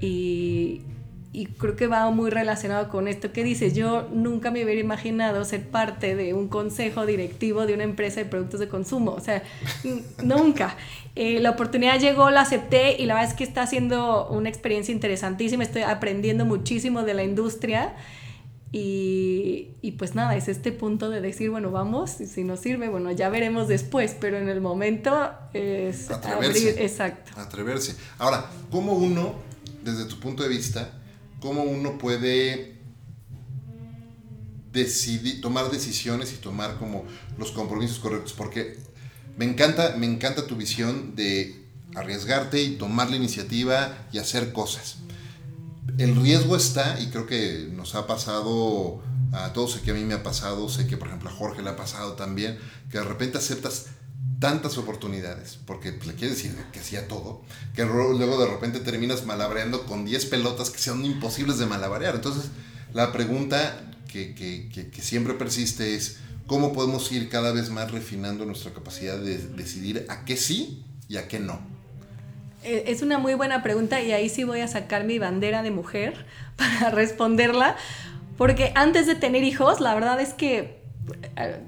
y, y creo que va muy relacionado con esto que dices. Yo nunca me hubiera imaginado ser parte de un consejo directivo de una empresa de productos de consumo. O sea, nunca. Eh, la oportunidad llegó, la acepté y la verdad es que está siendo una experiencia interesantísima. Estoy aprendiendo muchísimo de la industria. Y, y, pues nada, es este punto de decir, bueno, vamos, y si nos sirve, bueno, ya veremos después, pero en el momento es atreverse. Abrir, exacto. Atreverse. Ahora, ¿cómo uno, desde tu punto de vista, cómo uno puede decidir, tomar decisiones y tomar como los compromisos correctos, porque me encanta, me encanta tu visión de arriesgarte y tomar la iniciativa y hacer cosas. El riesgo está, y creo que nos ha pasado a todos, sé que a mí me ha pasado, sé que por ejemplo a Jorge le ha pasado también, que de repente aceptas tantas oportunidades, porque le quiere decir que hacía todo, que luego de repente terminas malabreando con 10 pelotas que sean imposibles de malabarear. Entonces, la pregunta que, siempre persiste es, ¿cómo podemos ir cada vez más refinando nuestra capacidad de decidir a qué sí y a qué no? Eh, es una muy buena pregunta y ahí sí voy a sacar mi bandera de mujer para responderla, porque antes de tener hijos, la verdad es que eh,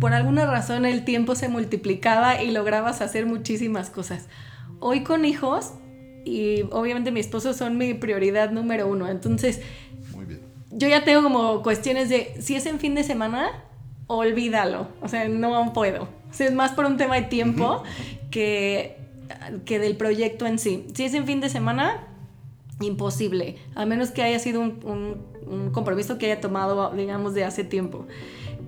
por alguna razón el tiempo se multiplicaba y lograbas hacer muchísimas cosas. Hoy con hijos, y obviamente mi esposo son mi prioridad número uno, entonces yo ya tengo como cuestiones de si es en fin de semana, olvídalo, o sea, no puedo. O sea, es más por un tema de tiempo que, que del proyecto en sí. Si es en fin de semana, imposible, a menos que haya sido un, un compromiso que haya tomado, digamos, de hace tiempo.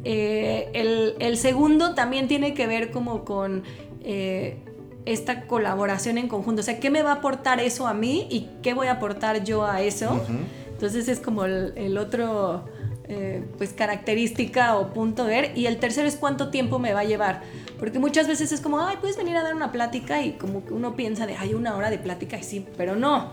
Eh, el, segundo también tiene que ver como con eh, esta colaboración en conjunto. O sea, ¿qué me va a aportar eso a mí y qué voy a aportar yo a eso? Entonces es como el, otro, eh, pues, característica o punto ver. Y el tercero es cuánto tiempo me va a llevar. Porque muchas veces es como, ay, puedes venir a dar una plática y como que uno piensa de, hay una hora de plática y sí, pero no.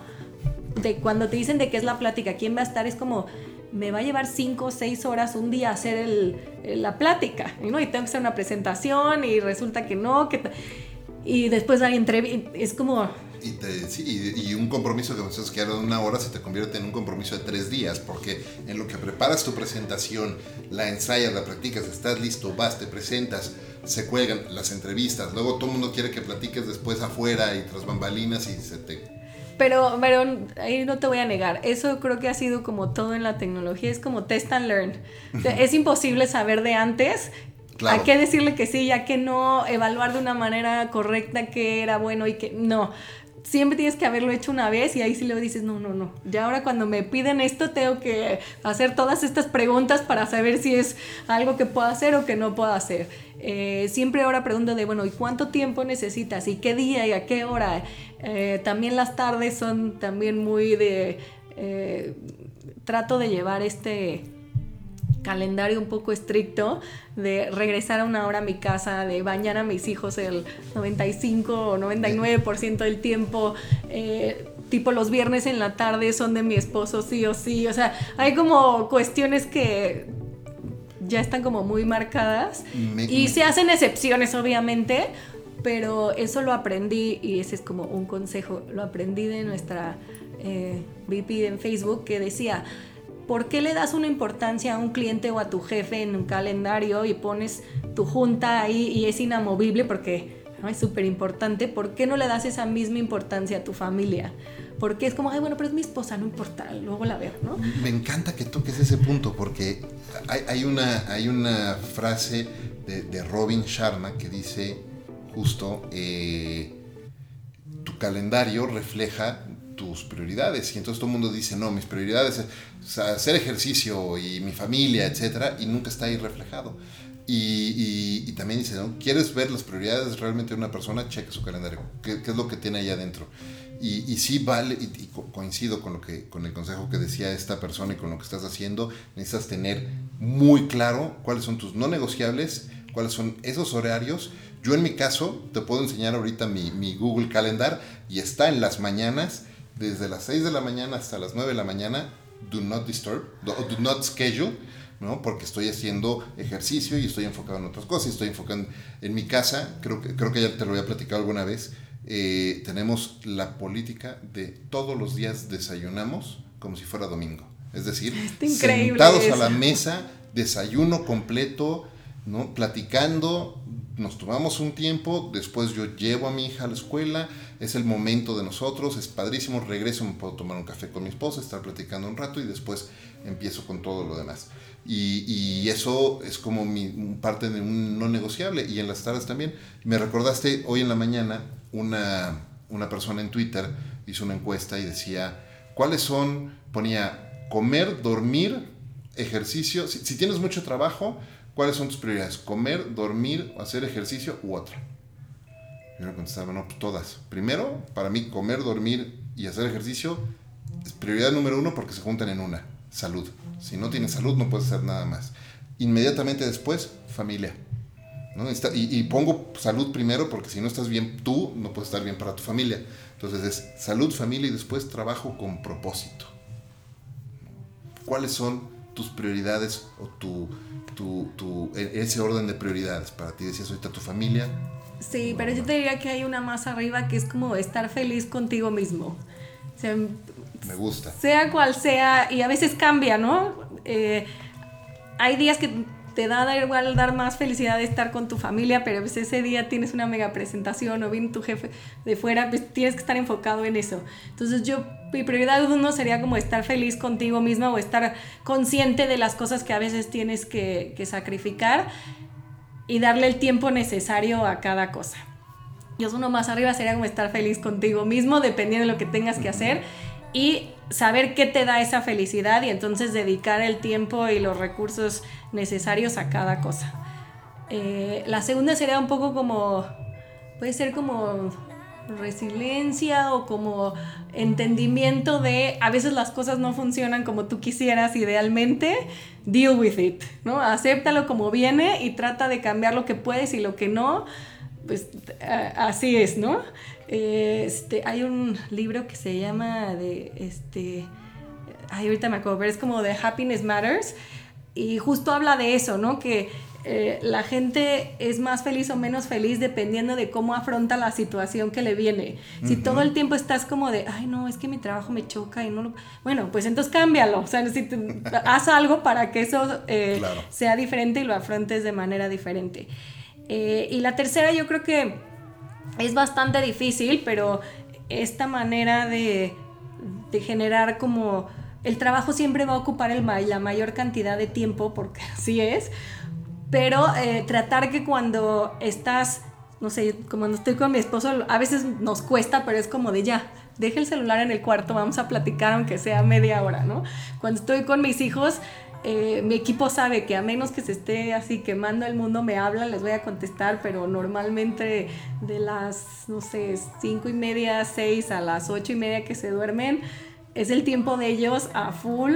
De cuando te dicen de qué es la plática, quién va a estar, es como me va a llevar 5 o 6 horas un día hacer el, la plática, ¿no? Y tengo que hacer una presentación y resulta que no, que... Y después hay entrevistas, es como, Y, sí, y, un compromiso que pensás que era de una hora se te convierte en un compromiso de tres días, porque en lo que preparas tu presentación, la ensayas, la practicas, estás listo, vas, te presentas, se cuelgan las entrevistas, luego todo el mundo quiere que platiques después afuera y tras bambalinas y se te pero, pero ahí no te voy a negar, eso creo que ha sido como todo en la tecnología, es como test and learn. es imposible saber de antes Hay que decirle que sí, ya que no, evaluar de una manera correcta qué era bueno y que no. Siempre tienes que haberlo hecho una vez y ahí sí le dices, no, no, no. Ya ahora cuando me piden esto tengo que hacer todas estas preguntas para saber si es algo que puedo hacer o que no puedo hacer. Eh, siempre ahora pregunto de, bueno, ¿y cuánto tiempo necesitas? ¿Y qué día y a qué hora? Eh, también las tardes son también muy de... Eh, trato de llevar este calendario un poco estricto de regresar a una hora a mi casa, de bañar a mis hijos el 95 o 99% del tiempo. tipo los viernes en la tarde son de mi esposo sí o sí. O sea, hay como cuestiones que ya están como muy marcadas. y se hacen excepciones, obviamente, pero eso lo aprendí y ese es como un consejo, lo aprendí de nuestra eh, VP en Facebook que decía, ¿por qué le das una importancia a un cliente o a tu jefe en un calendario y pones tu junta ahí y es inamovible porque es súper importante? ¿Por qué no le das esa misma importancia a tu familia? porque es como, ay, bueno, pero es mi esposa, no importa, luego la veo, ¿no? Me encanta que toques ese punto, porque hay, una, hay una frase de, Robin Sharma que dice justo, eh, tu calendario refleja tus prioridades. Y entonces todo el mundo dice, no, mis prioridades es hacer ejercicio y mi familia, etcétera, y nunca está ahí reflejado. Y, también dice, ¿no? ¿quieres ver las prioridades realmente de una persona? Cheque su calendario. ¿Qué, ¿Qué, es lo que tiene ahí adentro? Y, sí vale, y, coincido con, lo que, con el consejo que decía esta persona y con lo que estás haciendo, necesitas tener muy claro cuáles son tus no negociables, cuáles son esos horarios. Yo en mi caso te puedo enseñar ahorita mi, mi Google Calendar y está en las mañanas, desde las 6 de la mañana hasta las 9 de la mañana, do not disturb, do, do not schedule, ¿no? Porque estoy haciendo ejercicio y estoy enfocado en otras cosas, estoy enfocado en, en mi casa, creo que, creo que ya te lo había platicado alguna vez, eh, tenemos la política de todos los días desayunamos como si fuera domingo. Es decir, sentados a la mesa, desayuno completo, ¿no? platicando, nos tomamos un tiempo, después yo llevo a mi hija a la escuela, es el momento de nosotros, es padrísimo, regreso, me puedo tomar un café con mi esposa, estar platicando un rato y después empiezo con todo lo demás. Y, eso es como mi, parte de un no negociable. Y en las tardes también. Me recordaste hoy en la mañana una, una persona en Twitter hizo una encuesta y decía, ¿cuáles son? Ponía comer, dormir, ejercicio. Si, tienes mucho trabajo, ¿cuáles son tus prioridades? Comer, dormir, hacer ejercicio u otra. Yo le contestaba, no, pues todas. Primero, para mí, comer, dormir y hacer ejercicio es prioridad número uno porque se juntan en una salud. Si no tienes salud no puedes hacer nada más. Inmediatamente después, familia. ¿no? Y, pongo salud primero porque si no estás bien tú, no puedes estar bien para tu familia. Entonces es salud, familia y después trabajo con propósito. ¿Cuáles son tus prioridades o tu, tu, e, ese orden de prioridades para ti? Decías ahorita tu familia. Sí, pero yo te diría que hay una más arriba que es como estar feliz contigo mismo. Me gusta. Sea cual sea, y a veces cambia, ¿no? Eh, hay días que te da igual dar más felicidad de estar con tu familia, pero pues ese día tienes una mega presentación o viene tu jefe de fuera, pues tienes que estar enfocado en eso. Entonces yo, mi prioridad uno sería como estar feliz contigo misma o estar consciente de las cosas que a veces tienes que, que sacrificar y darle el tiempo necesario a cada cosa. Y uno más arriba sería como estar feliz contigo mismo, dependiendo de lo que tengas que hacer y saber qué te da esa felicidad y entonces dedicar el tiempo y los recursos necesarios a cada cosa. Eh, la segunda sería un poco como, puede ser como resiliencia o como entendimiento de a veces las cosas no funcionan como tú quisieras idealmente, deal with it, ¿no? Acéptalo como viene y trata de cambiar lo que puedes y lo que no, pues así es, ¿no? Este, hay un libro que se llama de este. Ay, ahorita me acuerdo, pero es como de Happiness Matters. Y justo habla de eso, ¿no? Que eh, la gente es más feliz o menos feliz dependiendo de cómo afronta la situación que le viene. Si todo el tiempo estás como de, ay no, es que mi trabajo me choca y no lo... Bueno, pues entonces cámbialo, o sea, si haz algo para que eso eh, sea diferente y lo afrontes de manera diferente. Eh, y la tercera yo creo que es bastante difícil, pero esta manera de, de generar como... El trabajo siempre va a ocupar el, la mayor cantidad de tiempo, porque así es, pero eh, tratar que cuando estás, no sé, como estoy con mi esposo, a veces nos cuesta, pero es como de ya, deja el celular en el cuarto, vamos a platicar aunque sea media hora, ¿no? Cuando estoy con mis hijos, eh, mi equipo sabe que a menos que se esté así quemando el mundo, me hablan, les voy a contestar, pero normalmente de las, no sé, cinco y media, seis a las ocho y media que se duermen, es el tiempo de ellos a full.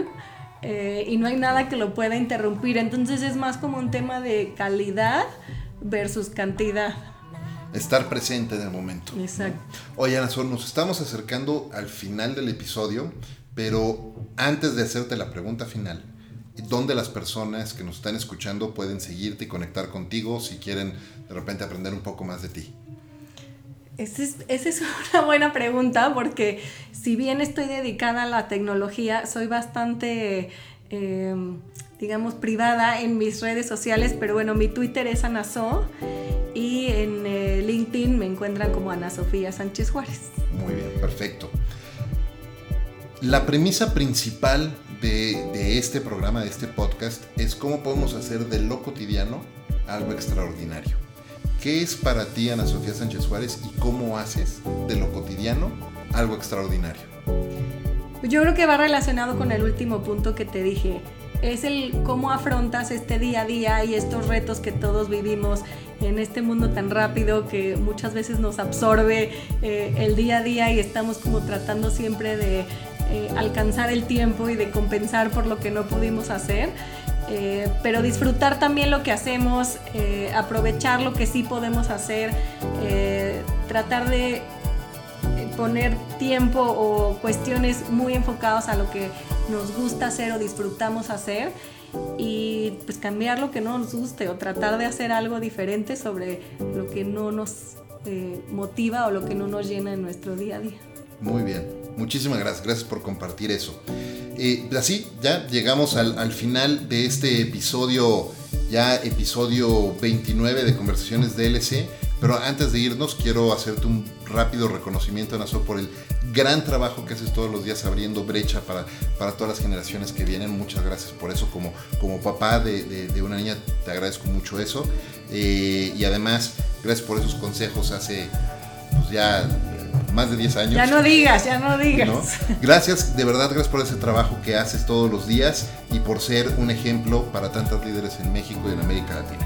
Eh, y no hay nada que lo pueda interrumpir. Entonces es más como un tema de calidad versus cantidad. Estar presente en el momento. Exacto. Oye, Ana nos estamos acercando al final del episodio, pero antes de hacerte la pregunta final, ¿dónde las personas que nos están escuchando pueden seguirte y conectar contigo si quieren de repente aprender un poco más de ti? Esa es, una buena pregunta porque si bien estoy dedicada a la tecnología, soy bastante, em, digamos, privada en mis redes sociales, pero bueno, mi Twitter es Anaso y en eh, LinkedIn me encuentran como Ana Sofía Sánchez Juárez. Muy bien, perfecto. La premisa principal de, este programa, de este podcast, es cómo podemos hacer de lo cotidiano algo extraordinario. ¿Qué es para ti, Ana Sofía Sánchez Suárez, y cómo haces de lo cotidiano algo extraordinario? Yo creo que va relacionado con el último punto que te dije. Es el cómo afrontas este día a día y estos retos que todos vivimos en este mundo tan rápido que muchas veces nos absorbe eh, el día a día y estamos como tratando siempre de eh, alcanzar el tiempo y de compensar por lo que no pudimos hacer. Eh, pero disfrutar también lo que hacemos, eh, aprovechar lo que sí podemos hacer, tratar de poner tiempo o cuestiones muy enfocadas a lo que nos gusta hacer o disfrutamos hacer y pues cambiar lo que no nos guste o tratar de hacer algo diferente sobre lo que no nos motiva o lo que no nos llena en nuestro día a día. Muy bien, muchísimas gracias, gracias por compartir eso. Eh, así, ya llegamos al, final de este episodio, ya episodio 29 de Conversaciones DLC. Pero antes de irnos, quiero hacerte un rápido reconocimiento, Nazo, por el gran trabajo que haces todos los días abriendo brecha para, para todas las generaciones que vienen. Muchas gracias por eso. Como, como papá de, una niña, te agradezco mucho eso. Eh, y además, gracias por esos consejos hace pues ya más de 10 años. Ya no digas, ya no digas. Gracias, de verdad, gracias por ese trabajo que haces todos los días y por ser un ejemplo para tantos líderes en México y en América Latina.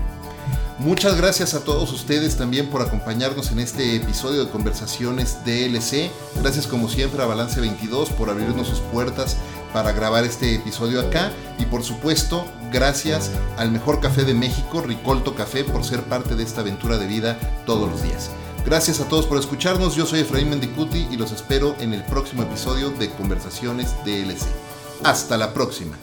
Muchas gracias a todos ustedes también por acompañarnos en este episodio de Conversaciones DLC. Gracias como siempre a Balance 22 por abrirnos sus puertas para grabar este episodio acá. Y por supuesto, gracias al mejor café de México, Ricolto Café, por ser parte de esta aventura de vida todos los días. Gracias a todos por escucharnos. Yo soy Efraín Mendicuti y los espero en el próximo episodio de Conversaciones DLC. Hasta la próxima.